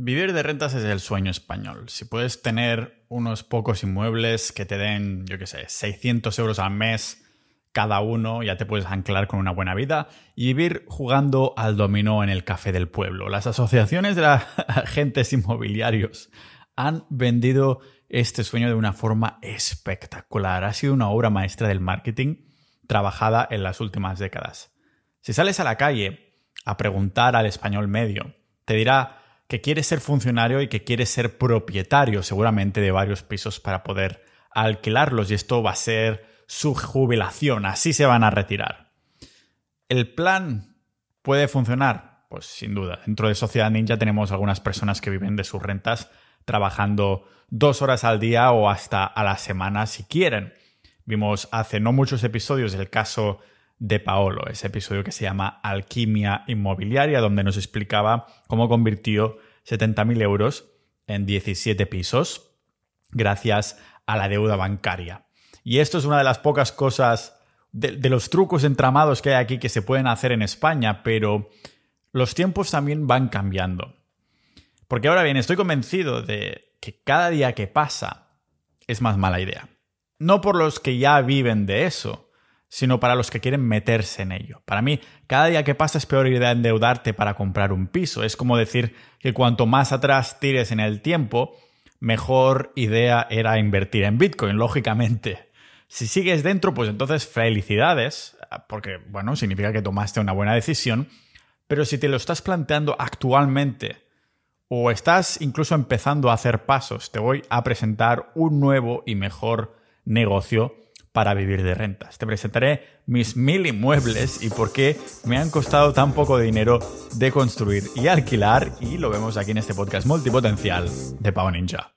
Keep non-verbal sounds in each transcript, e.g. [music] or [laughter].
Vivir de rentas es el sueño español. Si puedes tener unos pocos inmuebles que te den, yo qué sé, 600 euros al mes cada uno, ya te puedes anclar con una buena vida y vivir jugando al dominó en el café del pueblo. Las asociaciones de [laughs] agentes inmobiliarios han vendido este sueño de una forma espectacular. Ha sido una obra maestra del marketing trabajada en las últimas décadas. Si sales a la calle a preguntar al español medio, te dirá que quiere ser funcionario y que quiere ser propietario seguramente de varios pisos para poder alquilarlos y esto va a ser su jubilación, así se van a retirar. ¿El plan puede funcionar? Pues sin duda. Dentro de Sociedad Ninja tenemos algunas personas que viven de sus rentas trabajando dos horas al día o hasta a la semana si quieren. Vimos hace no muchos episodios el caso de Paolo, ese episodio que se llama Alquimia Inmobiliaria, donde nos explicaba cómo convirtió 70.000 euros en 17 pisos gracias a la deuda bancaria. Y esto es una de las pocas cosas de, de, los trucos entramados que hay aquí que se pueden hacer en España, pero los tiempos también van cambiando. Porque ahora bien, estoy convencido de que cada día que pasa es más mala idea. No por los que ya viven de eso, sino para los que quieren meterse en ello. Para mí, cada día que pasa es peor idea endeudarte para comprar un piso. Es como decir que cuanto más atrás tires en el tiempo, mejor idea era invertir en Bitcoin, lógicamente. Si sigues dentro, pues entonces felicidades, porque, bueno, significa que tomaste una buena decisión, pero si te lo estás planteando actualmente o estás incluso empezando a hacer pasos, te voy a presentar un nuevo y mejor negocio para vivir de rentas. Te presentaré mis mil inmuebles y por qué me han costado tan poco dinero de construir y alquilar y lo vemos aquí en este podcast multipotencial de Pau Ninja.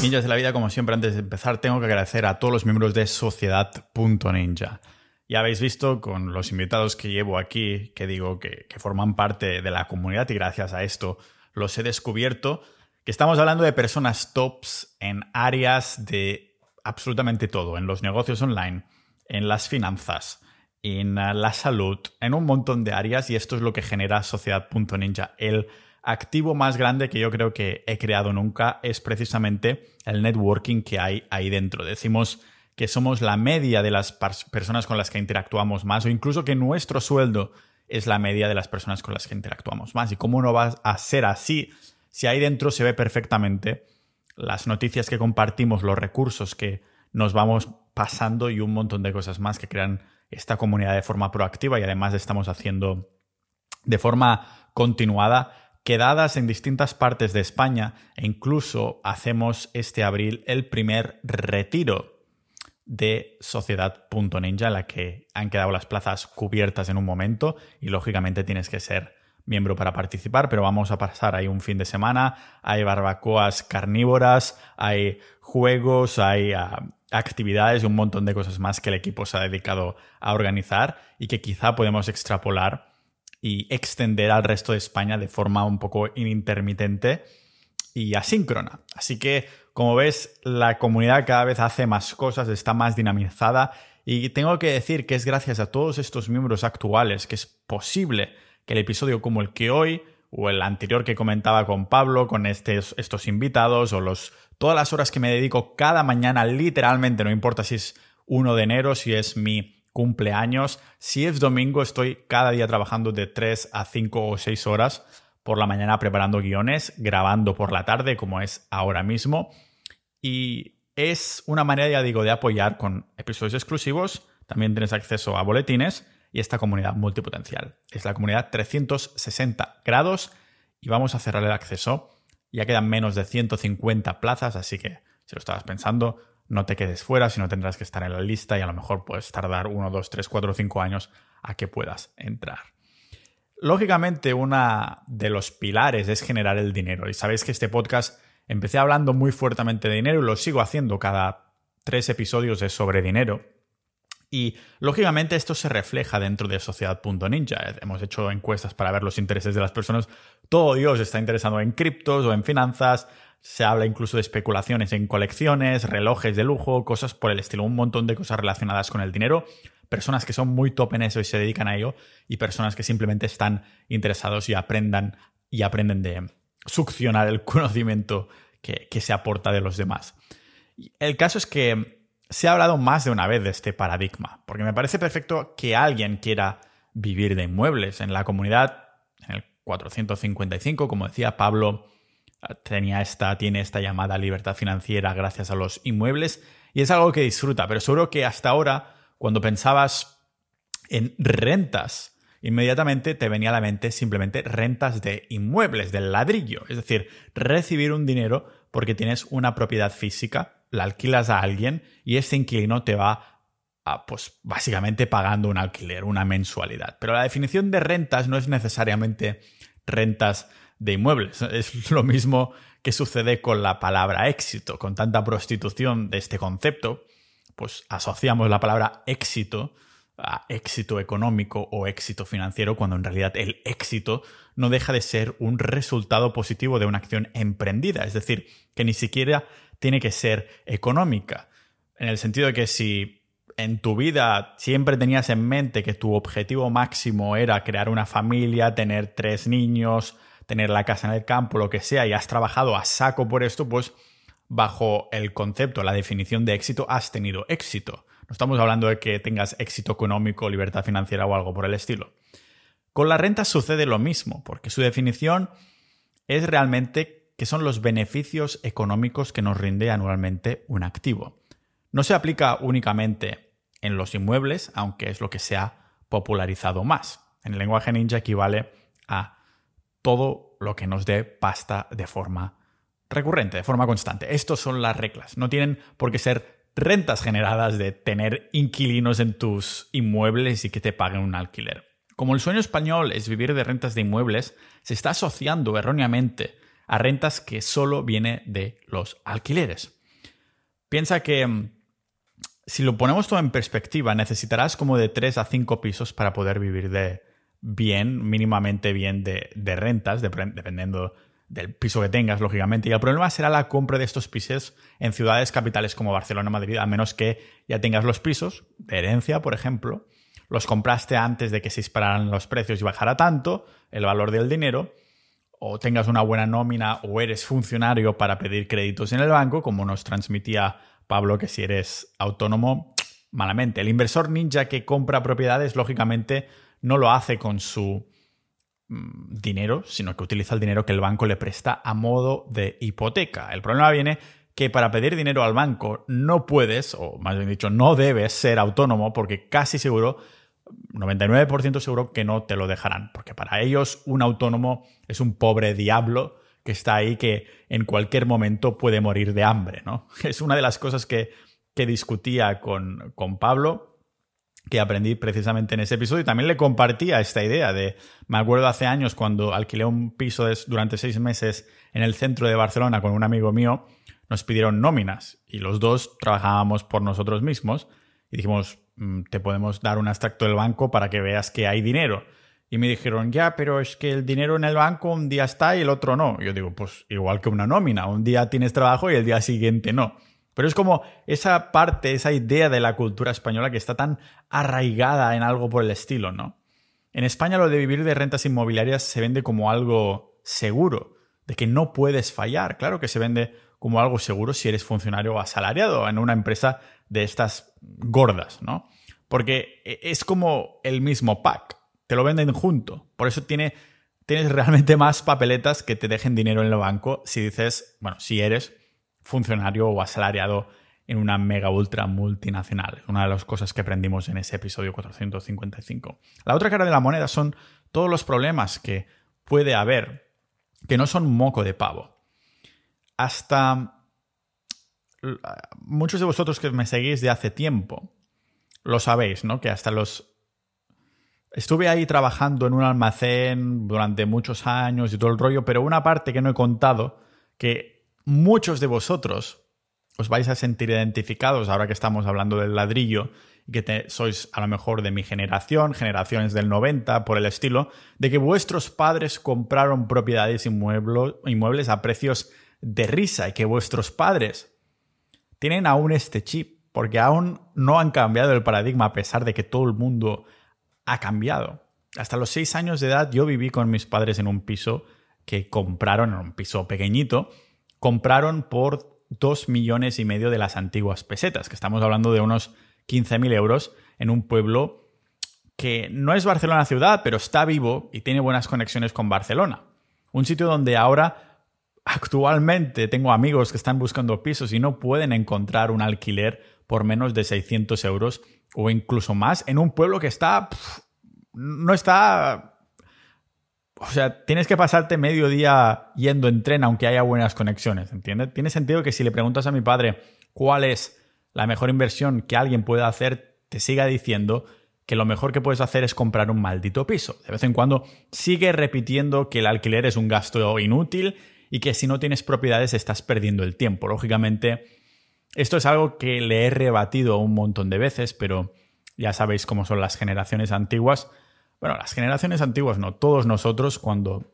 Ninjas de la vida, como siempre, antes de empezar, tengo que agradecer a todos los miembros de Sociedad.ninja. Ya habéis visto con los invitados que llevo aquí, que digo que, que forman parte de la comunidad y gracias a esto los he descubierto, que estamos hablando de personas tops en áreas de absolutamente todo, en los negocios online, en las finanzas, en ah, la salud, en un montón de áreas y esto es lo que genera Sociedad.ninja. El activo más grande que yo creo que he creado nunca es precisamente el networking que hay ahí dentro. Decimos que somos la media de las personas con las que interactuamos más o incluso que nuestro sueldo es la media de las personas con las que interactuamos más. ¿Y cómo no va a ser así si ahí dentro se ve perfectamente las noticias que compartimos, los recursos que nos vamos pasando y un montón de cosas más que crean esta comunidad de forma proactiva y además estamos haciendo de forma continuada quedadas en distintas partes de España e incluso hacemos este abril el primer retiro de Sociedad.ninja, en la que han quedado las plazas cubiertas en un momento y lógicamente tienes que ser miembro para participar, pero vamos a pasar. Ahí un fin de semana, hay barbacoas carnívoras, hay juegos, hay ah, actividades y un montón de cosas más que el equipo se ha dedicado a organizar y que quizá podemos extrapolar y extender al resto de España de forma un poco intermitente y asíncrona. Así que como ves, la comunidad cada vez hace más cosas, está más dinamizada y tengo que decir que es gracias a todos estos miembros actuales que es posible que el episodio como el que hoy o el anterior que comentaba con Pablo, con estos, invitados o los, todas las horas que me dedico cada mañana, literalmente, no importa si es 1 de enero, si es mi cumpleaños, si es domingo, estoy cada día trabajando de 3 a 5 o 6 horas por la mañana preparando guiones, grabando por la tarde, como es ahora mismo. Y es una manera, ya digo, de apoyar con episodios exclusivos. También tienes acceso a boletines y esta comunidad multipotencial. Es la comunidad 360 grados y vamos a cerrar el acceso. Ya quedan menos de 150 plazas, así que si lo estabas pensando, no te quedes fuera, sino tendrás que estar en la lista y a lo mejor puedes tardar 1, 2, 3, 4, 5 años a que puedas entrar. Lógicamente, uno de los pilares es generar el dinero. Y sabéis que este podcast Empecé hablando muy fuertemente de dinero y lo sigo haciendo cada tres episodios es sobre dinero. Y lógicamente esto se refleja dentro de sociedad.ninja. Hemos hecho encuestas para ver los intereses de las personas. Todo Dios está interesado en criptos o en finanzas. Se habla incluso de especulaciones en colecciones, relojes de lujo, cosas por el estilo, un montón de cosas relacionadas con el dinero. Personas que son muy top en eso y se dedican a ello, y personas que simplemente están interesados y aprendan y aprenden de succionar el [laughs] conocimiento que, que se aporta de los demás. El caso es que se ha hablado más de una vez de este paradigma, porque me parece perfecto que alguien quiera vivir de inmuebles. En la comunidad, en el 455, como decía Pablo, tenía esta, tiene esta llamada libertad financiera gracias a los inmuebles y es algo que disfruta, pero seguro que hasta ahora, cuando pensabas en rentas, inmediatamente te venía a la mente simplemente rentas de inmuebles, del ladrillo, es decir, recibir un dinero porque tienes una propiedad física la alquilas a alguien y ese inquilino te va a, pues básicamente pagando un alquiler, una mensualidad. Pero la definición de rentas no es necesariamente rentas de inmuebles. [laughs] Es lo mismo que sucede con la palabra éxito. Con tanta prostitución de este concepto, pues asociamos la palabra éxito a éxito económico o éxito financiero, cuando en realidad el éxito no deja de ser un resultado positivo de una acción emprendida. Es decir, que ni siquiera tiene que ser económica. En el sentido de que si en tu vida siempre tenías en mente que tu objetivo máximo era crear una familia, tener tres niños, tener la casa en el campo, lo que sea, y has trabajado a saco por esto, pues bajo el concepto, la definición de éxito, has tenido éxito. No estamos hablando de que tengas éxito económico, libertad financiera o algo por el estilo. Con la renta sucede lo mismo, porque su definición es realmente que son los beneficios económicos que nos rinde anualmente un activo. No se aplica únicamente en los inmuebles, aunque es lo que se ha popularizado más. En el lenguaje ninja equivale a todo lo que nos dé pasta de forma recurrente, de forma constante. Estas son las reglas. No tienen por qué ser rentas generadas de tener inquilinos en tus inmuebles y que te paguen un alquiler. Como el sueño español es vivir de rentas de inmuebles, se está asociando erróneamente a rentas que solo viene de los alquileres. Piensa que mm, si lo ponemos todo en perspectiva, necesitarás como de 3 a 5 pisos para poder vivir de bien, mínimamente bien de, rentas, dependiendo del piso que tengas, lógicamente. Y el problema será la compra de estos pisos en ciudades capitales como Barcelona, Madrid, a menos que ya tengas los pisos de herencia, por ejemplo, los compraste antes de que se dispararan los precios y bajara tanto el valor del dinero, o tengas una buena nómina o eres funcionario para pedir créditos en el banco, como nos transmitía Pablo, que si eres autónomo, malamente. El inversor ninja que compra propiedades, lógicamente, no lo hace con su dinero, sino que utiliza el dinero que el banco le presta a modo de hipoteca. El problema viene que para pedir dinero al banco no puedes, o más bien dicho, no debes ser autónomo porque casi seguro 99% seguro que no te lo dejarán, porque para ellos un autónomo es un pobre diablo que está ahí que en cualquier momento puede morir de hambre, ¿no? [laughs] Es una de las cosas que, que discutía con, con Pablo, que aprendí precisamente en ese episodio y también le compartía esta idea de, me acuerdo hace años cuando alquilé un piso durante seis meses en el centro de Barcelona con un amigo mío, nos pidieron nóminas y los dos trabajábamos por nosotros mismos y dijimos, Mm, te podemos dar un extracto del banco para que veas que hay dinero. Y me dijeron, ya, pero es que el dinero en el banco un día está y el otro no. yo digo, pues igual que una nómina, un día tienes trabajo y el día siguiente no. Pero es como esa parte, esa idea de la cultura española que está tan arraigada en algo por el estilo, ¿no? En España lo de vivir de rentas inmobiliarias se vende como algo seguro, de que no puedes fallar. Claro que se vende como algo seguro si eres funcionario o asalariado en una empresa de estas gordas, ¿no? Porque e, es como el mismo pack, te lo venden junto. Por eso tiene, tienes realmente más papeletas que te dejen dinero en el banco si dices, bueno, si eres funcionario o asalariado en una mega ultra multinacional. Una de las cosas que aprendimos en ese episodio 455. La otra cara de la moneda son todos los problemas que puede haber, que no son moco de pavo. Hasta muchos de vosotros que me seguís de hace tiempo lo sabéis, ¿no? Que hasta los... Estuve ahí trabajando en un almacén durante muchos años y todo el rollo, pero una parte que no he contado, que muchos de vosotros os vais a sentir identificados ahora que estamos hablando del ladrillo y que sois a lo mejor de mi generación, generaciones del 90, por el estilo, de que vuestros padres compraron propiedades inmuebles a precios de risa y que vuestros padres tienen aún este chip, porque aún no han cambiado el paradigma a pesar de que todo el mundo ha cambiado. Hasta los seis años de edad yo viví con mis padres en un piso que compraron, en un piso pequeñito, compraron por dos millones y medio de las antiguas pesetas, que estamos hablando de unos 15.000 euros en un pueblo que no es Barcelona ciudad, pero está vivo y tiene buenas conexiones con Barcelona. Un sitio donde ahora actualmente tengo amigos que están buscando pisos y no pueden encontrar un alquiler por menos de 600 euros o incluso más en un pueblo que está no está... O sea, tienes que pasarte medio día yendo en tren aunque haya buenas conexiones, ¿entiendes? Tiene sentido que si le preguntas a mi padre cuál es la mejor inversión que alguien pueda hacer, te siga diciendo que lo mejor que puedes hacer es comprar un maldito piso. De vez en cuando sigue repitiendo que el alquiler es un gasto inútil y que si no tienes propiedades estás perdiendo el tiempo. Lógicamente, esto es algo que le he rebatido un montón de veces, pero ya sabéis cómo son las generaciones antiguas bueno, las generaciones antiguas no, todos nosotros cuando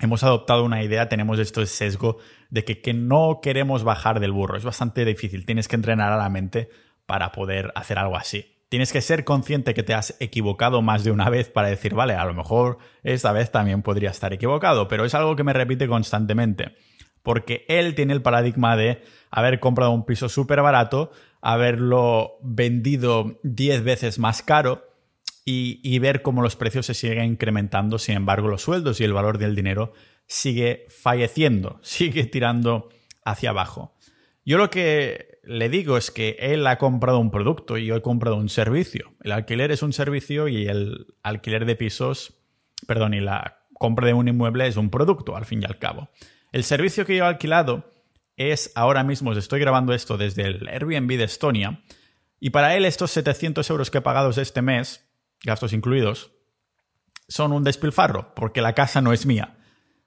hemos adoptado una idea tenemos este sesgo de que, que no queremos bajar del burro. Es bastante difícil, tienes que entrenar a la mente para poder hacer algo así. Tienes que ser consciente que te has equivocado más de una vez para decir, vale, a lo mejor esta vez también podría estar equivocado, pero es algo que me repite constantemente. Porque él tiene el paradigma de haber comprado un piso súper barato, haberlo vendido 10 veces más caro y, ver cómo los precios se siguen incrementando, sin embargo los sueldos y el valor del dinero sigue falleciendo, [laughs] sigue tirando hacia abajo. Yo lo que le digo es que él ha comprado un producto y yo he comprado un servicio. El alquiler es un servicio y el alquiler de pisos, perdón, y la compra de un inmueble es un producto, al fin y al cabo. El servicio que yo he alquilado es, ahora mismo os estoy grabando esto desde el Airbnb de Estonia, y para él estos 700 euros que he pagado este mes gastos incluidos, son un despilfarro, porque la casa no es mía.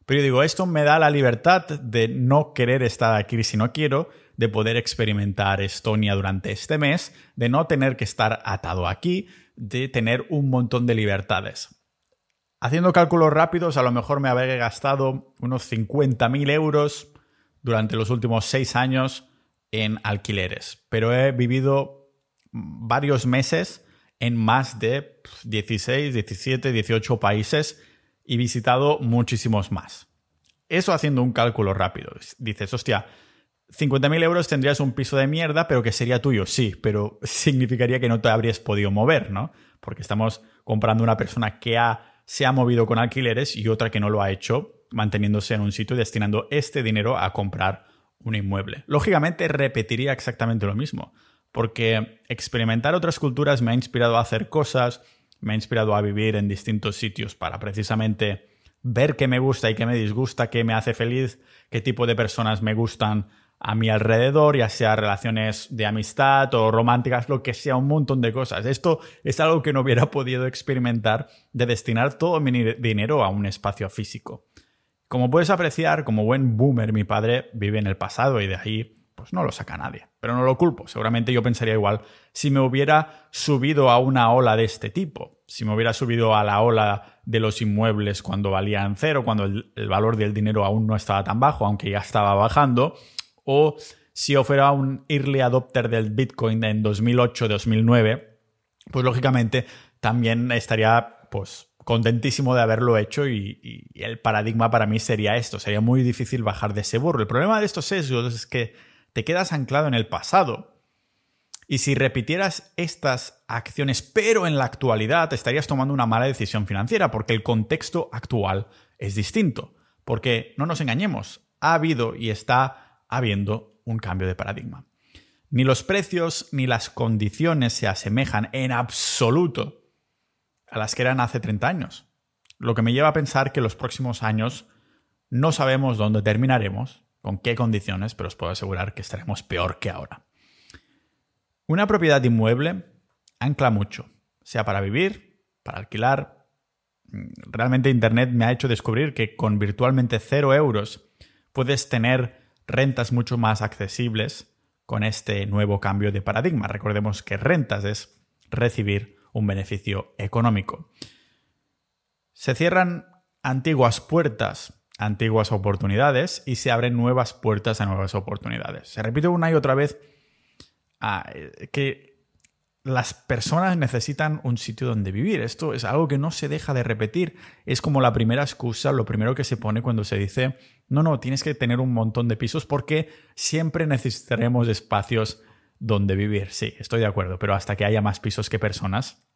Pero yo digo, esto me da la libertad de no querer estar aquí si no quiero, de poder experimentar Estonia durante este mes, de no tener que estar atado aquí, de tener un montón de libertades. Haciendo cálculos rápidos, a lo mejor me habría gastado unos 50.000 euros durante los últimos seis años en alquileres, pero he vivido varios meses en más de 16, 17, 18 países y visitado muchísimos más. Eso haciendo un cálculo rápido. Dices, hostia, 50.000 euros tendrías un piso de mierda, pero que sería tuyo, sí, pero [laughs] significaría que no te habrías podido mover, ¿no? Porque estamos comprando una persona que ha, se ha movido con alquileres y otra que no lo ha hecho, manteniéndose en un sitio y destinando este dinero a comprar un inmueble. Lógicamente repetiría exactamente lo mismo porque experimentar otras culturas me ha inspirado a hacer cosas, me ha inspirado a vivir en distintos sitios para precisamente ver qué me gusta y qué me disgusta, qué me hace feliz, qué tipo de personas me gustan a mi alrededor, ya sea relaciones de amistad o románticas, lo que sea, un montón de cosas. Esto es algo que no hubiera podido experimentar de destinar todo mi dinero a un espacio físico. Como puedes apreciar, como buen boomer, mi padre vive en el pasado y de ahí pues no lo saca nadie. Pero no lo culpo. Seguramente yo pensaría igual si me hubiera subido a una ola de este tipo. Si me hubiera subido a la ola de los inmuebles cuando valían cero, cuando el, valor del dinero aún no estaba tan bajo, aunque ya estaba bajando. O si yo fuera un early adopter del Bitcoin en 2008-2009, pues lógicamente también estaría pues contentísimo de haberlo hecho y, y, el paradigma para mí sería esto, sería muy difícil bajar de ese burro. El problema de estos sesgos es que te quedas anclado en el pasado. Y si repitieras estas acciones, pero en la actualidad, estarías tomando una mala decisión financiera, porque el contexto actual es distinto. Porque, no nos engañemos, ha habido y está habiendo un cambio de paradigma. Ni los precios ni las condiciones se asemejan en absoluto a las que eran hace 30 años. Lo que me lleva a pensar que los próximos años no sabemos dónde terminaremos con qué condiciones, pero os puedo asegurar que estaremos peor que ahora. Una propiedad inmueble ancla mucho, sea para vivir, para alquilar. Realmente Internet me ha hecho descubrir que con virtualmente cero euros puedes tener rentas mucho más accesibles con este nuevo cambio de paradigma. Recordemos que rentas es recibir un beneficio económico. Se cierran antiguas puertas, antiguas oportunidades y se abren nuevas puertas a nuevas oportunidades. Se repite una y otra vez ah, que las personas necesitan un sitio donde vivir. Esto es algo que no se deja de repetir. Es como la primera excusa, lo primero que se pone cuando se dice, no, no, tienes que tener un montón de pisos porque siempre necesitaremos espacios donde vivir. Sí, estoy de acuerdo, pero hasta que haya más pisos que personas,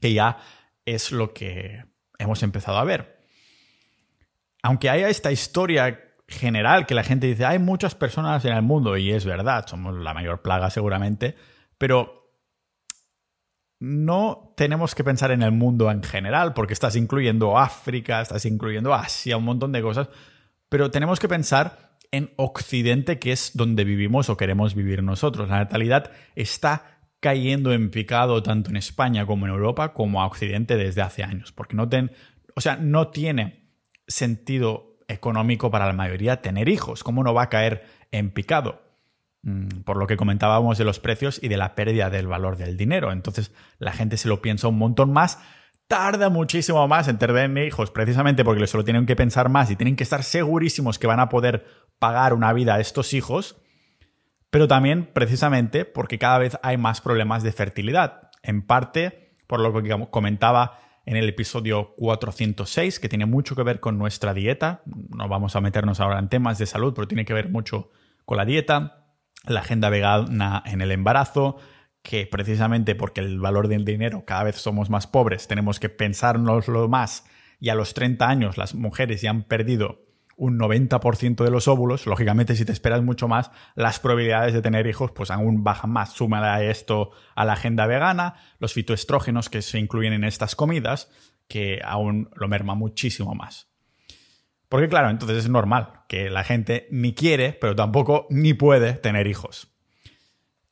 que ya es lo que hemos empezado a ver. Aunque haya esta historia general que la gente dice, hay muchas personas en el mundo, y es verdad, somos la mayor plaga seguramente, pero no tenemos que pensar en el mundo en general, porque estás incluyendo África, estás incluyendo Asia, un montón de cosas, pero tenemos que pensar en Occidente, que es donde vivimos o queremos vivir nosotros. La natalidad está cayendo en picado tanto en España como en Europa, como a Occidente desde hace años, porque no, ten, o sea, no tiene sentido económico para la mayoría tener hijos. ¿Cómo no va a caer en picado? Mm, por lo que comentábamos de los precios y de la pérdida del valor del dinero. Entonces la gente se lo piensa un montón más, tarda muchísimo más en tener hijos, precisamente porque se lo tienen que pensar más y tienen que estar segurísimos que van a poder pagar una vida a estos hijos, pero también precisamente porque cada vez hay más problemas de fertilidad. En parte, por lo que comentaba en el episodio 406, que tiene mucho que ver con nuestra dieta. No vamos a meternos ahora en temas de salud, pero tiene que ver mucho con la dieta la agenda vegana en el embarazo, que precisamente porque el valor del dinero cada vez somos más pobres, tenemos que pensárnoslo más y a los 30 años las mujeres ya han perdido un 90% de los óvulos, lógicamente si te esperas mucho más, las probabilidades de tener hijos pues aún bajan más. Súmale a esto a la agenda vegana, los fitoestrógenos que se incluyen en estas comidas, que aún lo merma muchísimo más. Porque claro, entonces es normal que la gente ni quiere, pero tampoco ni puede tener hijos.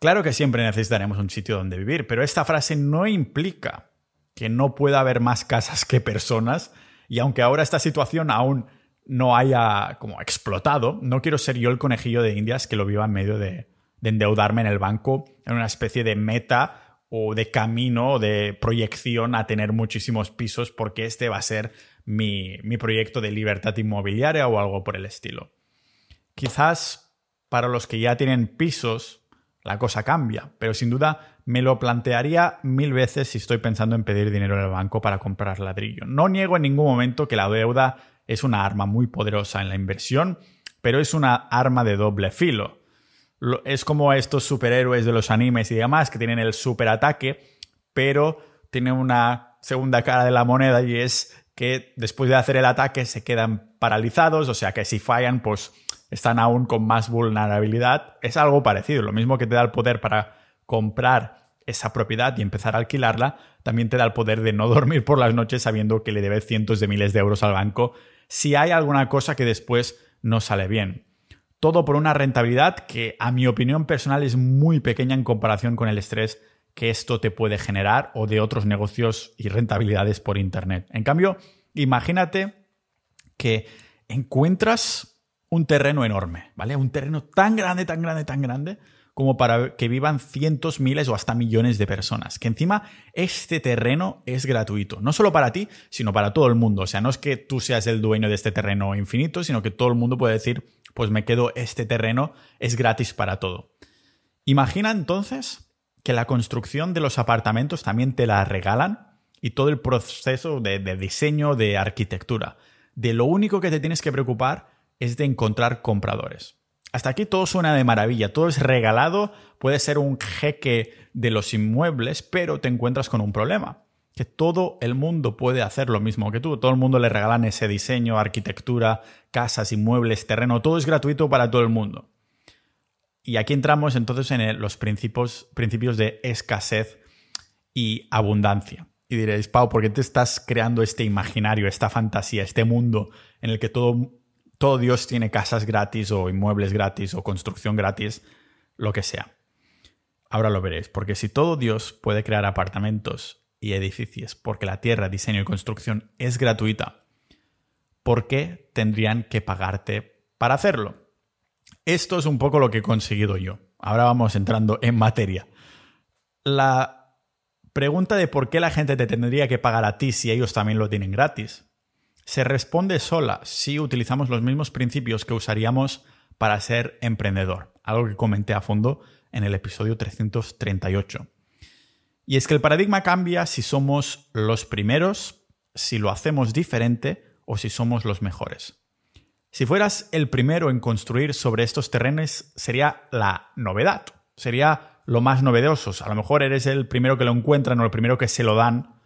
Claro que siempre necesitaremos un sitio donde vivir, pero esta frase no implica que no pueda haber más casas que personas, y aunque ahora esta situación aún no haya como explotado, no quiero ser yo el conejillo de indias que lo viva en medio de, de endeudarme en el banco en una especie de meta o de camino o de proyección a tener muchísimos pisos porque este va a ser mi, proyecto de libertad inmobiliaria o algo por el estilo. Quizás para los que ya tienen pisos la cosa cambia, pero sin duda me lo plantearía mil veces si estoy pensando en pedir dinero en el banco para comprar ladrillo. No niego en ningún momento que la deuda es una arma muy poderosa en la inversión, pero es una arma de doble filo. Es como estos superhéroes de los animes y demás que tienen el superataque, pero tienen una segunda cara de la moneda y es que después de hacer el ataque se quedan paralizados, o sea que si fallan, pues están aún con más vulnerabilidad. Es algo parecido, lo mismo que te da el poder para comprar esa propiedad y empezar a alquilarla, también te da el poder de no dormir por las noches sabiendo que le debes cientos de miles de euros al banco si hay alguna cosa que después no sale bien. Todo por una rentabilidad que, a mi opinión personal, es muy pequeña en comparación con el estrés que esto te puede generar o de otros negocios y rentabilidades por Internet. En cambio, imagínate que encuentras un terreno enorme, ¿vale? Un terreno tan grande, tan grande, tan grande como para que vivan cientos, miles o hasta millones de personas. Que encima este terreno es gratuito, no solo para ti, sino para todo el mundo. O sea, no es que tú seas el dueño de este terreno infinito, sino que todo el mundo puede decir, pues me quedo este terreno, es gratis para todo. Imagina entonces que la construcción de los apartamentos también te la regalan y todo el proceso de, diseño, de arquitectura. De lo único que te tienes que preocupar es de encontrar compradores. Hasta aquí todo suena de maravilla, todo es regalado, puede ser un jeque de los inmuebles, pero te encuentras con un problema, que todo el mundo puede hacer lo mismo que tú, todo el mundo le regalan ese diseño, arquitectura, casas, inmuebles, terreno, todo es gratuito para todo el mundo. Y aquí entramos entonces en los principios, principios de escasez y abundancia. Y diréis, Pau, ¿por qué te estás creando este imaginario, esta fantasía, este mundo en el que todo, todo Dios tiene casas gratis o inmuebles gratis o construcción gratis, lo que sea? Ahora lo veréis, porque si todo Dios puede crear apartamentos y edificios porque la tierra, diseño y construcción es gratuita, ¿por qué tendrían que pagarte para hacerlo? Esto es un poco lo que he conseguido yo. ahora vamos entrando en materia. La pregunta de por qué la gente te tendría que pagar a ti si ellos también lo tienen gratis se responde sola si utilizamos los mismos principios que usaríamos para ser emprendedor, algo que comenté a fondo en el episodio 338. Y es que el paradigma cambia si somos los primeros, si lo hacemos diferente o si somos los mejores. Si fueras el primero en construir sobre estos terrenos sería la novedad, sería lo más novedoso. A lo mejor eres el primero que lo encuentran o el primero que se lo dan,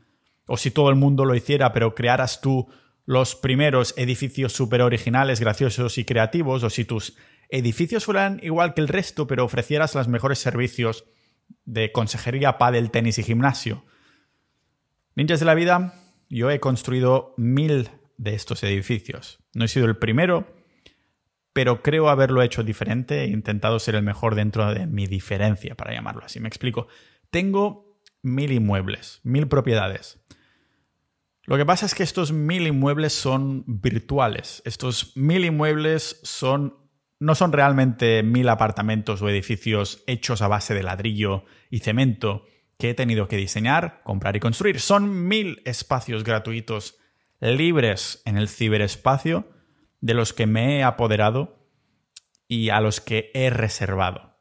o si todo el mundo lo hiciera pero crearas tú los primeros edificios súper originales, graciosos y creativos, o si tus edificios fueran igual que el resto pero ofrecieras los mejores servicios de consejería, pádel, tenis y gimnasio. Ninjas de la vida, yo he construido mil de estos edificios. No he sido el primero, pero creo haberlo hecho diferente e intentado ser el mejor dentro de mi diferencia, para llamarlo así. Me explico. Tengo mil inmuebles, mil propiedades. Lo que pasa es que estos mil inmuebles son virtuales. Estos mil inmuebles son no son realmente mil apartamentos o edificios hechos a base de ladrillo y cemento que he tenido que diseñar, comprar y construir. Son mil espacios gratuitos libres en el ciberespacio de los que me he apoderado y a los que he reservado.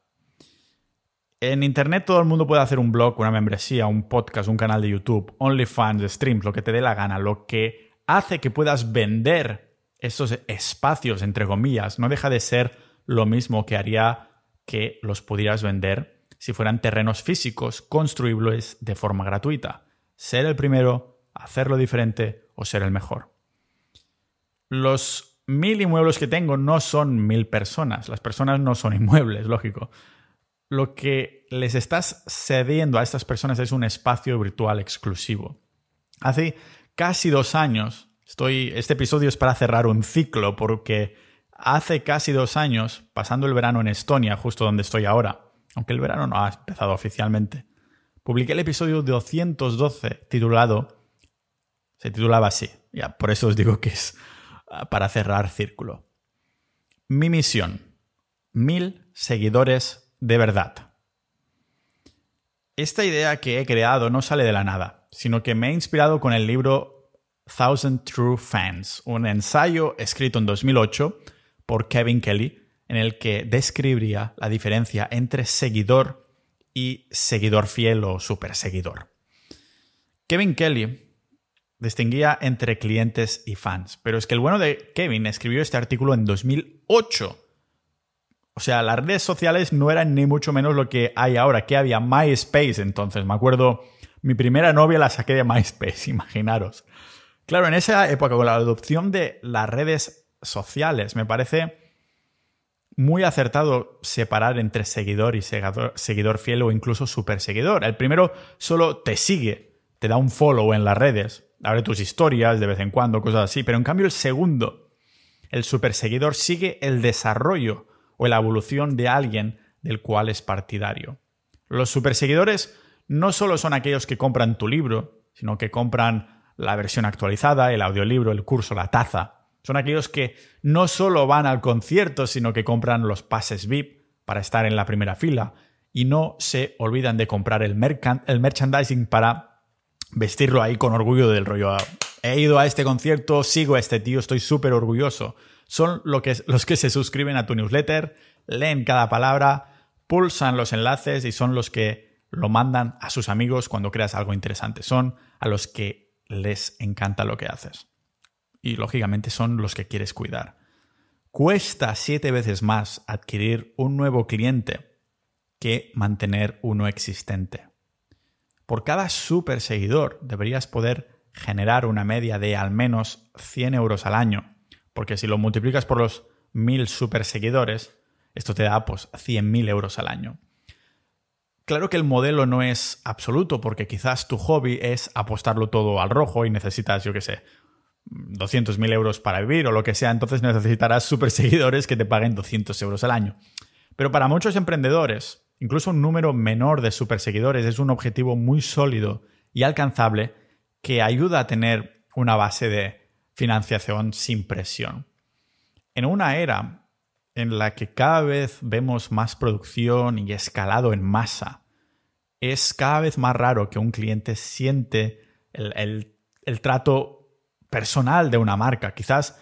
En Internet todo el mundo puede hacer un blog, una membresía, un podcast, un canal de YouTube, OnlyFans, streams, lo que te dé la gana. Lo que hace que puedas vender estos espacios, entre comillas, no deja de ser lo mismo que haría que los pudieras vender si fueran terrenos físicos construibles de forma gratuita. Ser el primero, hacerlo diferente o ser el mejor. Los mil inmuebles que tengo no son mil personas. Las personas no son inmuebles, lógico. Lo que les estás cediendo a estas personas es un espacio virtual exclusivo. Hace casi dos años Estoy, este episodio es para cerrar un ciclo porque hace casi dos años, pasando el verano en Estonia, justo donde estoy ahora, aunque el verano no ha empezado oficialmente, publiqué el episodio 212 titulado, se titulaba así, ya por eso os digo que es ah, para cerrar círculo. Mi misión, mil seguidores de verdad. Esta idea que he creado no sale de la nada, sino que me he inspirado con el libro Thousand True Fans, un ensayo escrito en 2008 por Kevin Kelly, en el que describiría la diferencia entre seguidor y seguidor fiel o super seguidor. Kevin Kelly distinguía entre clientes y fans, pero es que el bueno de Kevin escribió este artículo en 2008. O sea, las redes sociales no eran ni mucho menos lo que hay ahora, que había MySpace entonces. Me acuerdo, mi primera novia la saqué de MySpace, [laughs] imaginaros. Claro, en esa época, con la adopción de las redes sociales, me parece muy acertado separar entre seguidor y seguidor, fiel o incluso super seguidor. El primero solo te sigue, te da un follow en las redes, abre tus historias de vez en cuando, cosas así, pero en cambio el segundo, el super seguidor, sigue el desarrollo o la evolución de alguien del cual es partidario. Los super seguidores no solo son aquellos que compran tu libro, sino que compran la versión actualizada, el audiolibro, el curso, la taza. Son aquellos que no solo van al concierto, sino que compran los pases VIP para estar en la primera fila y no se olvidan de comprar el, el merchandising para vestirlo ahí con orgullo del rollo. He ido a este concierto, sigo a este tío, estoy súper orgulloso. Son [laughs] los que se suscriben a tu newsletter, leen cada palabra, pulsan los enlaces y son los que lo mandan a sus amigos cuando creas algo interesante. Son a los que les encanta lo que haces. Y lógicamente son los que quieres cuidar. Cuesta siete veces más adquirir un nuevo cliente que mantener uno existente. Por cada super seguidor deberías poder generar una media de al menos 100 euros al año, porque si lo multiplicas por los 1000 super seguidores, esto te da pues 100.000 euros al año. Claro que el modelo no es absoluto, porque quizás tu hobby es apostarlo todo al rojo y necesitas, yo qué sé, 200.000 euros para vivir o lo que sea, entonces necesitarás super seguidores que te paguen 200 euros al año. Pero para muchos emprendedores, incluso un número menor de super seguidores es un objetivo muy sólido y alcanzable que ayuda a tener una base de financiación sin presión. En una era en la que cada vez vemos más producción y escalado en masa, es cada vez más raro que un cliente siente el, el trato personal de una marca. Quizás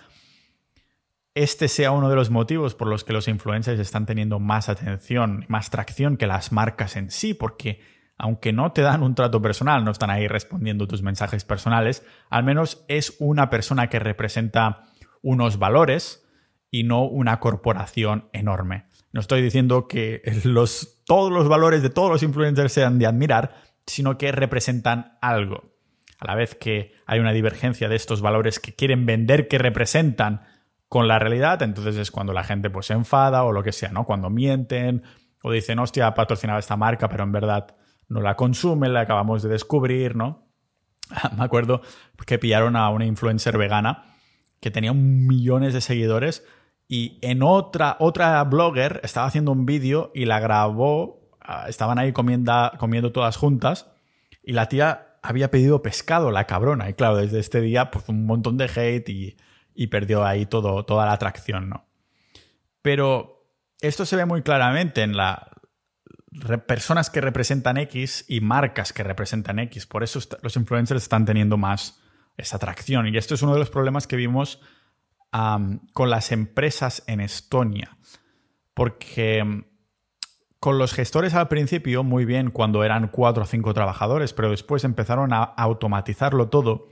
este sea uno de los motivos por los que los influencers están teniendo más atención, más tracción que las marcas en sí, porque aunque no te dan un trato personal, no están ahí respondiendo tus mensajes personales, al menos es una persona que representa unos valores y no una corporación enorme. No estoy diciendo que [laughs] los, todos los valores de todos los influencers sean de admirar, sino que representan algo. A la vez que hay una divergencia de estos valores que quieren vender que representan con la realidad, entonces es cuando la gente pues se enfada o lo que sea, ¿no? Cuando mienten o dicen, hostia, ha patrocinado esta marca, pero en verdad no la consumen, la acabamos de descubrir, ¿no? [laughs] Me acuerdo que pillaron a una influencer vegana que tenía millones de seguidores y en otra, otra blogger estaba haciendo un vídeo y la grabó, ah, estaban ahí comiendo, todas juntas y la tía había pedido pescado, la cabrona. Y claro, desde este día, pues un montón de hate y, y perdió ahí todo, toda la atracción, ¿no? Pero esto se ve muy claramente en las personas que representan X y marcas que representan X. Por eso los influencers están teniendo más esa atracción. Y esto es uno de los problemas que vimos con las empresas en Estonia. Porque con los gestores al principio, muy bien cuando eran cuatro o cinco trabajadores, pero después empezaron a automatizarlo todo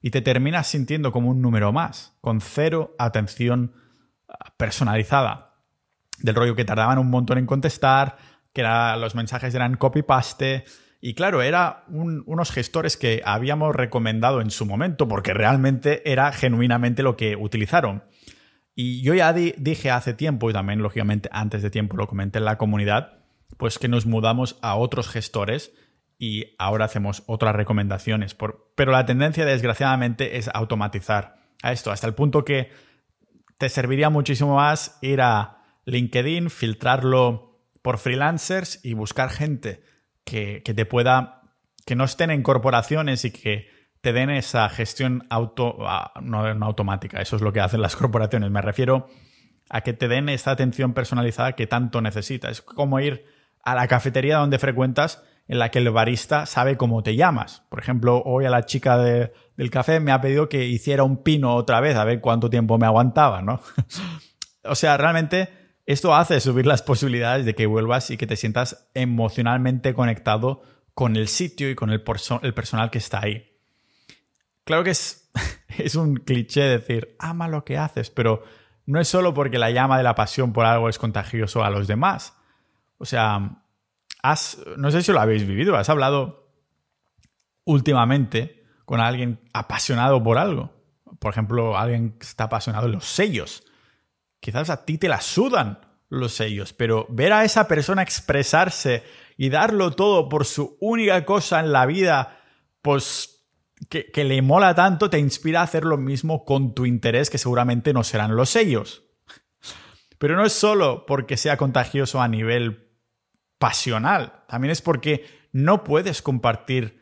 y te terminas sintiendo como un número más, con cero atención ah, personalizada. Del rollo que tardaban un montón en contestar, que los mensajes eran copy-paste. Y claro, era unos gestores que habíamos recomendado en su momento, porque realmente era genuinamente lo que utilizaron. Y yo ya dije hace tiempo, y también lógicamente antes de tiempo lo comenté en la comunidad, pues que nos mudamos a otros gestores y ahora hacemos otras recomendaciones. pero la tendencia, desgraciadamente, es automatizar a esto, hasta el punto que te serviría muchísimo más ir a LinkedIn, filtrarlo por freelancers y buscar gente que, te pueda, que no estén en corporaciones y que te den esa gestión auto, ah, no, automática. Eso es lo que hacen las [laughs] corporaciones. Me refiero a que te den esta atención personalizada que tanto necesitas. Es como ir a la cafetería donde frecuentas en la que el barista sabe cómo te llamas. Por ejemplo, hoy a la chica del café me ha pedido que hiciera un pino otra vez, a ver cuánto tiempo me aguantaba, ¿no? [laughs] o sea, realmente esto hace subir las posibilidades de que vuelvas y que te sientas emocionalmente conectado con el sitio y con el, el personal que está ahí. Claro que es, [laughs] es un cliché decir, ama lo que haces, pero no es solo porque la llama de la pasión por algo es contagioso a los demás. O sea, no sé si lo habéis vivido, has hablado últimamente con alguien apasionado por algo. Por ejemplo, alguien que está apasionado de los sellos. Quizás a ti te la sudan los sellos, pero ver a esa persona expresarse y darlo todo por su única cosa en la vida, pues que, que, le mola tanto, te inspira a hacer lo mismo con tu interés, que seguramente no serán los sellos. Pero no es solo porque sea contagioso a nivel pasional, también es porque no puedes compartir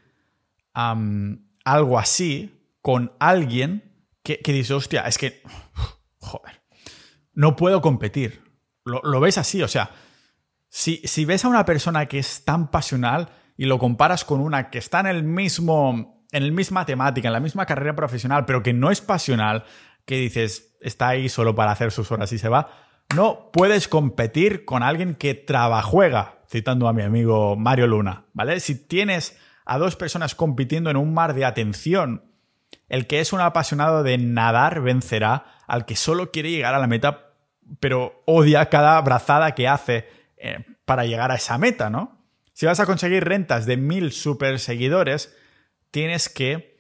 algo así con alguien que, dice, hostia, es que, joder, no puedo competir. Lo, ves así, o sea, si, si, ves a una persona que es tan pasional y lo comparas con una que está en el mismo, en la misma temática, en la misma carrera profesional, pero que no es pasional, que dices, está ahí solo para hacer sus horas y se va, no puedes competir con alguien que trabajuega citando a mi amigo Mario Luna, ¿vale? Si tienes a dos personas compitiendo en un mar de atención, el que es un apasionado de nadar vencerá al que solo quiere llegar a la meta, pero odia cada brazada que hace eh, para llegar a esa meta, ¿no? Si vas a conseguir rentas de mil super seguidores, tienes que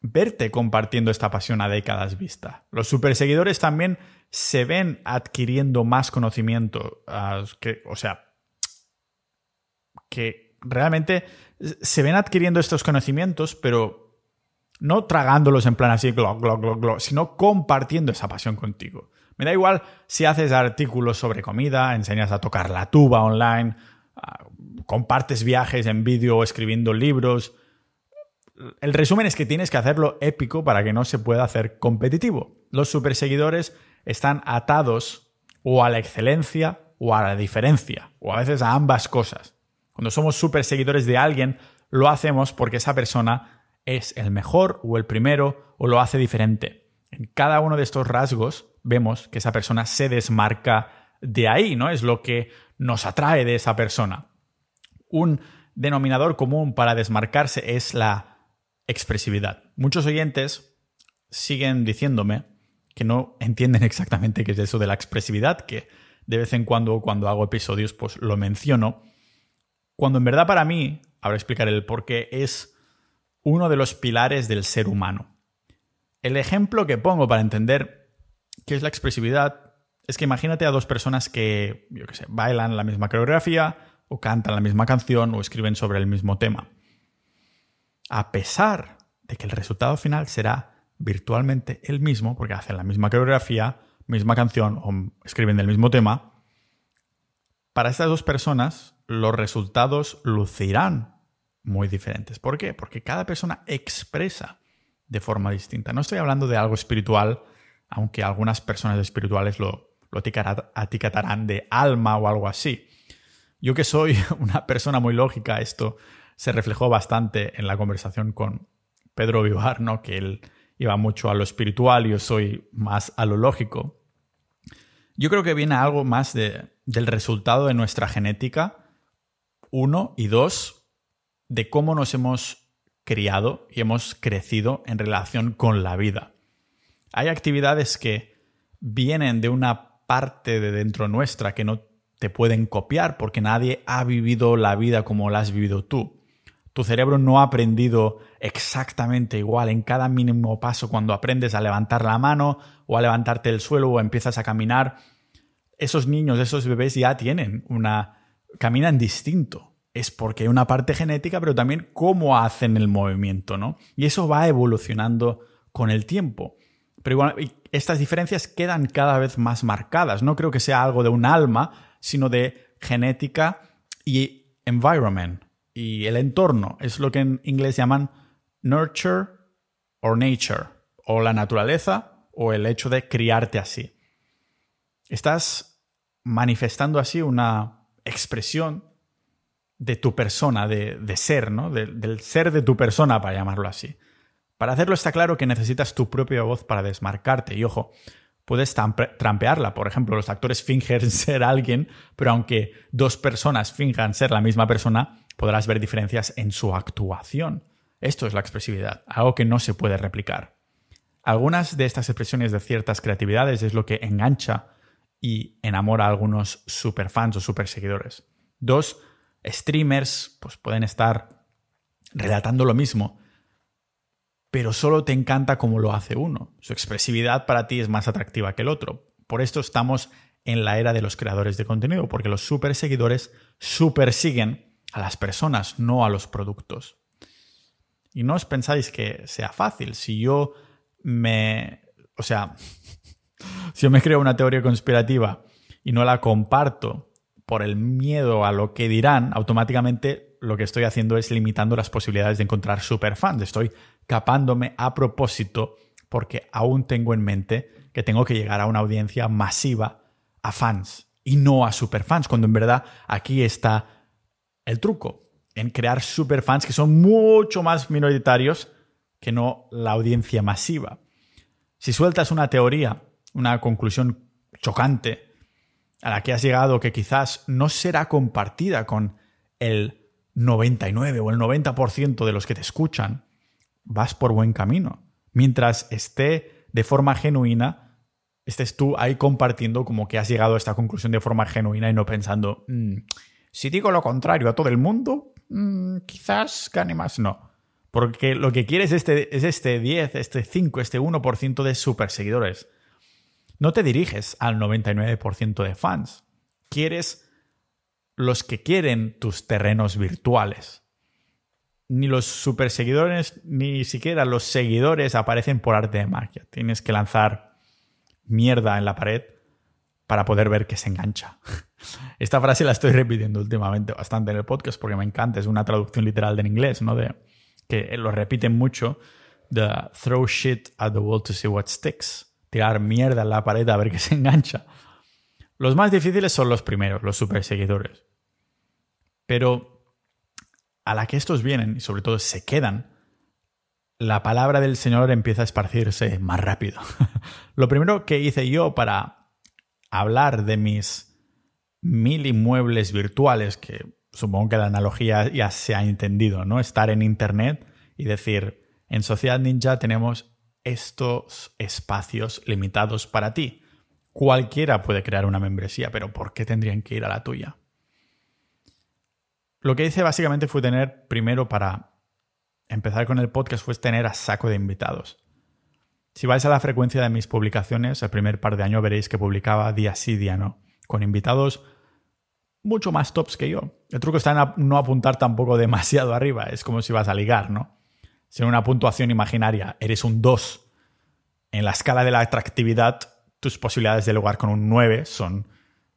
verte compartiendo esta pasión a décadas vista. Los super seguidores también se ven adquiriendo más conocimiento, ah, o sea, que realmente se ven adquiriendo estos conocimientos, pero no tragándolos en plan así, glo, glo, glo, glo, sino compartiendo esa pasión contigo. Me da igual si haces artículos sobre comida, enseñas a tocar la tuba online, ah, compartes viajes en vídeo o escribiendo libros. El resumen es que tienes que hacerlo épico para que no se pueda hacer competitivo. Los superseguidores están atados o a la excelencia o a la diferencia, o a veces a ambas cosas. Cuando somos súper seguidores de alguien, lo hacemos porque esa persona es el mejor o el primero o lo hace diferente. En cada uno de estos rasgos vemos que esa persona se desmarca de ahí, ¿no? Es lo que nos atrae de esa persona. Un denominador común para desmarcarse es la expresividad. Muchos oyentes siguen diciéndome que no entienden exactamente qué es eso de la expresividad, que de vez en cuando cuando hago episodios pues lo menciono, cuando en verdad para mí, ahora explicaré el por qué, es uno de los pilares del ser humano. El ejemplo que pongo para entender qué es la expresividad es que imagínate a dos personas que, yo qué sé, bailan la misma coreografía, o cantan la misma canción, o escriben sobre el mismo tema. A pesar de que el resultado final será virtualmente el mismo, porque hacen la misma coreografía, misma canción o escriben del mismo tema, para estas dos personas los resultados lucirán muy diferentes. ¿Por qué? Porque cada persona expresa de forma distinta. No estoy hablando de algo espiritual, aunque algunas personas espirituales lo, lo etiquetarán de alma o algo así. Yo que soy [laughs] una persona muy lógica, esto se reflejó bastante en la conversación con Pedro Vivar, ¿no? que él iba mucho a lo espiritual y yo soy más a lo lógico. Yo creo que viene algo más de, del resultado de nuestra genética, uno, y dos, de cómo nos hemos criado y hemos crecido en relación con la vida. Hay actividades que vienen de una parte de dentro nuestra que no te pueden copiar porque nadie ha vivido la vida como la has vivido tú. Tu cerebro no ha aprendido exactamente igual en cada mínimo paso cuando aprendes a levantar la mano o a levantarte del suelo o empiezas a caminar. Esos niños, esos bebés ya tienen una... caminan distinto. Es porque hay una parte genética, pero también cómo hacen el movimiento, ¿no? Y eso va evolucionando con el tiempo. Pero igual, estas diferencias quedan cada vez más marcadas. No creo que sea algo de un alma, sino de genética y environment y el entorno. Es lo que en inglés llaman nurture or nature, o la naturaleza o el hecho de criarte así. Estás manifestando así una expresión de tu persona, de, ser, ¿no? del ser de tu persona, para llamarlo así. Para hacerlo está claro que necesitas tu propia voz para desmarcarte. Y ojo, puedes trampearla. Por ejemplo, los actores fingen [laughs] ser alguien, pero aunque dos personas finjan ser la misma persona, podrás ver diferencias en su actuación. Esto es la expresividad, algo que no se puede replicar. Algunas de estas expresiones de ciertas creatividades es lo que engancha y enamora a algunos superfans o superseguidores. Dos streamers pues, pueden estar relatando lo mismo, pero solo te encanta como lo hace uno. Su expresividad para ti es más atractiva que el otro. Por esto estamos en la era de los creadores de contenido, porque los superseguidores supersiguen a las personas, no a los productos. Y no os pensáis que sea fácil. Si yo me... O sea, [laughs] si yo me creo una teoría conspirativa y no la comparto por el miedo a lo que dirán, automáticamente lo que estoy haciendo es limitando las posibilidades de encontrar superfans. Estoy capándome a propósito porque aún tengo en mente que tengo que llegar a una audiencia masiva, a fans y no a superfans, cuando en verdad aquí está el truco, en crear superfans que son mucho más minoritarios que no la audiencia masiva. Si sueltas una teoría, una conclusión chocante, a la que has llegado que quizás no será compartida con el 99 o el 90% de los que te escuchan, vas por buen camino. Mientras esté de forma genuina, estés tú ahí compartiendo como que has llegado a esta conclusión de forma genuina y no pensando, mm, si digo lo contrario a todo el mundo, mm, quizás gane más. No. Porque lo que quieres es este, es este 10, este 5, este 1% de super seguidores. No te diriges al 99% de fans. Quieres los que quieren tus terrenos virtuales. Ni los super seguidores, ni siquiera los seguidores aparecen por arte de magia. Tienes que lanzar mierda en la pared para poder ver que se engancha. [laughs] Esta frase la estoy repitiendo últimamente bastante en el podcast porque me encanta, es una traducción literal del inglés, ¿no? De, que lo repiten mucho, de throw shit at the wall to see what sticks, tirar mierda en la pared a ver que se [laughs] engancha. Los más difíciles son los primeros, los super seguidores. Pero a la que estos vienen y sobre todo se quedan, la palabra del Señor empieza a esparcirse más rápido. [laughs] Lo primero que hice yo para hablar de mis mil inmuebles virtuales, que supongo que la analogía ya se ha entendido, ¿no? Estar en Internet y decir, en Sociedad Ninja tenemos estos espacios limitados para ti. Cualquiera puede crear una membresía, pero ¿por qué tendrían que ir a la tuya? Lo que hice básicamente fue tener, primero para empezar con el podcast, fue tener a saco de invitados. Si vais a la frecuencia de mis publicaciones, el primer par de años veréis que publicaba día sí, día no, con invitados mucho más tops que yo. El truco está en no apuntar tampoco [laughs] demasiado arriba, es como si vas a ligar, ¿no? Si en una puntuación imaginaria eres un 2 en la escala de la atractividad, tus posibilidades de ligar con un 9 son,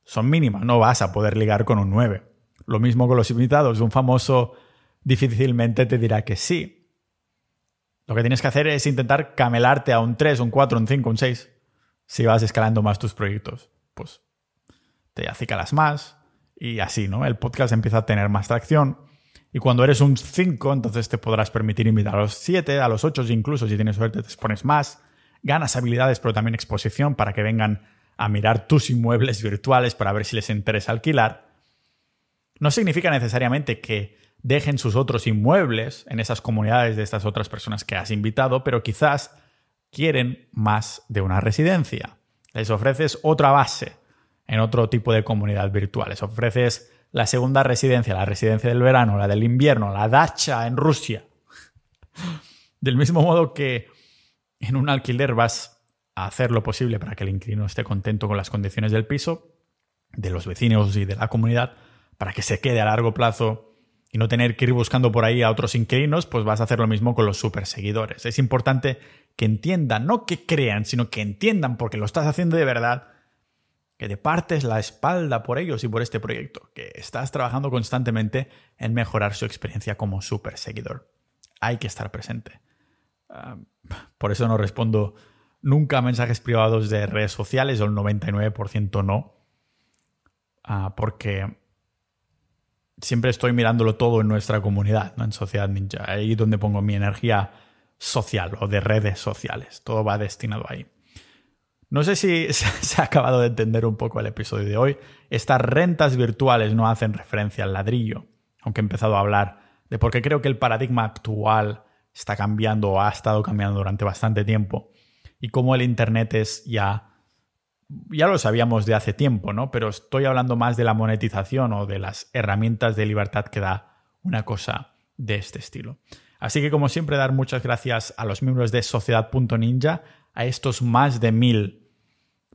son mínimas, no vas a poder ligar con un 9. Lo mismo con los invitados, un famoso difícilmente te dirá que sí. Lo que tienes que hacer es intentar camelarte a un 3, un 4, un 5, un 6. Si vas escalando más tus proyectos, pues te acicalas más y así, ¿no? El podcast empieza a tener más tracción y cuando eres un 5, entonces te podrás permitir invitar a los 7, a los 8, incluso si tienes suerte te expones más, ganas habilidades, pero también exposición para que vengan a mirar tus inmuebles virtuales para ver si les interesa alquilar. No significa necesariamente que dejen sus otros inmuebles en esas comunidades de estas otras personas que has invitado, pero quizás quieren más de una residencia. Les ofreces otra base en otro tipo de comunidad virtual. Les ofreces la segunda residencia, la residencia del verano, la del invierno, la dacha en Rusia. [laughs] Del mismo modo que en un alquiler vas a hacer lo posible para que el inquilino esté contento con las condiciones del piso, de los vecinos y de la comunidad, para que se quede a largo plazo y no tener que ir buscando por ahí a otros inquilinos, pues vas a hacer lo mismo con los superseguidores. Es importante que entiendan, no que crean, sino que entiendan, porque lo estás haciendo de verdad, que te partes la espalda por ellos y por este proyecto, que estás trabajando constantemente en mejorar su experiencia como super seguidor. Hay que estar presente. Ah, por eso no respondo nunca a mensajes privados de redes sociales, o el 99% no, ah, porque siempre estoy mirándolo todo en nuestra comunidad, ¿no? en Sociedad Ninja, ahí donde pongo mi energía social o de redes sociales, todo va destinado ahí. No sé si [laughs] se ha acabado de entender un poco el episodio de hoy. Estas rentas virtuales no hacen referencia al ladrillo, aunque he empezado a hablar de por qué creo que el paradigma actual está cambiando o ha estado cambiando durante bastante tiempo y cómo el Internet es ya... Ya lo sabíamos de hace tiempo, ¿no? Pero estoy hablando más de la monetización o de las herramientas de libertad que da una cosa de este estilo. Así que como siempre dar muchas gracias a los miembros de Sociedad.ninja, a estos más de mil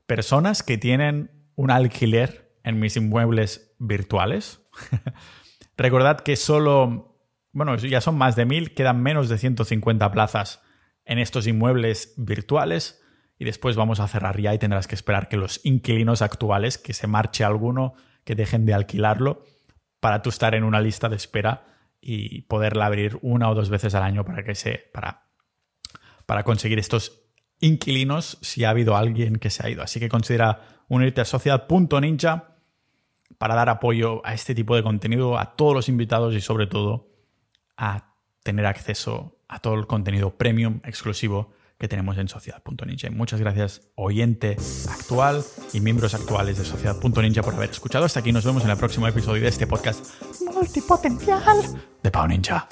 personas que tienen un alquiler en mis inmuebles virtuales. [laughs] Recordad que solo, bueno, ya son más de mil, quedan menos de 150 plazas en estos inmuebles virtuales y después vamos a cerrar ya y tendrás que esperar que los inquilinos actuales, que se marche alguno, que dejen de alquilarlo, para tú estar en una lista de espera y poderla abrir una o dos veces al año para que se para para conseguir estos inquilinos si ha habido alguien que se ha ido. Así que considera unirte a sociedad.ninja para dar apoyo a este tipo de contenido, a todos los invitados y sobre todo a tener acceso a todo el contenido premium exclusivo que tenemos en sociedad.ninja. Muchas gracias, oyente actual y miembros actuales de sociedad.ninja por haber escuchado. Hasta aquí nos vemos en el próximo episodio de este podcast multipotencial de Pau Ninja.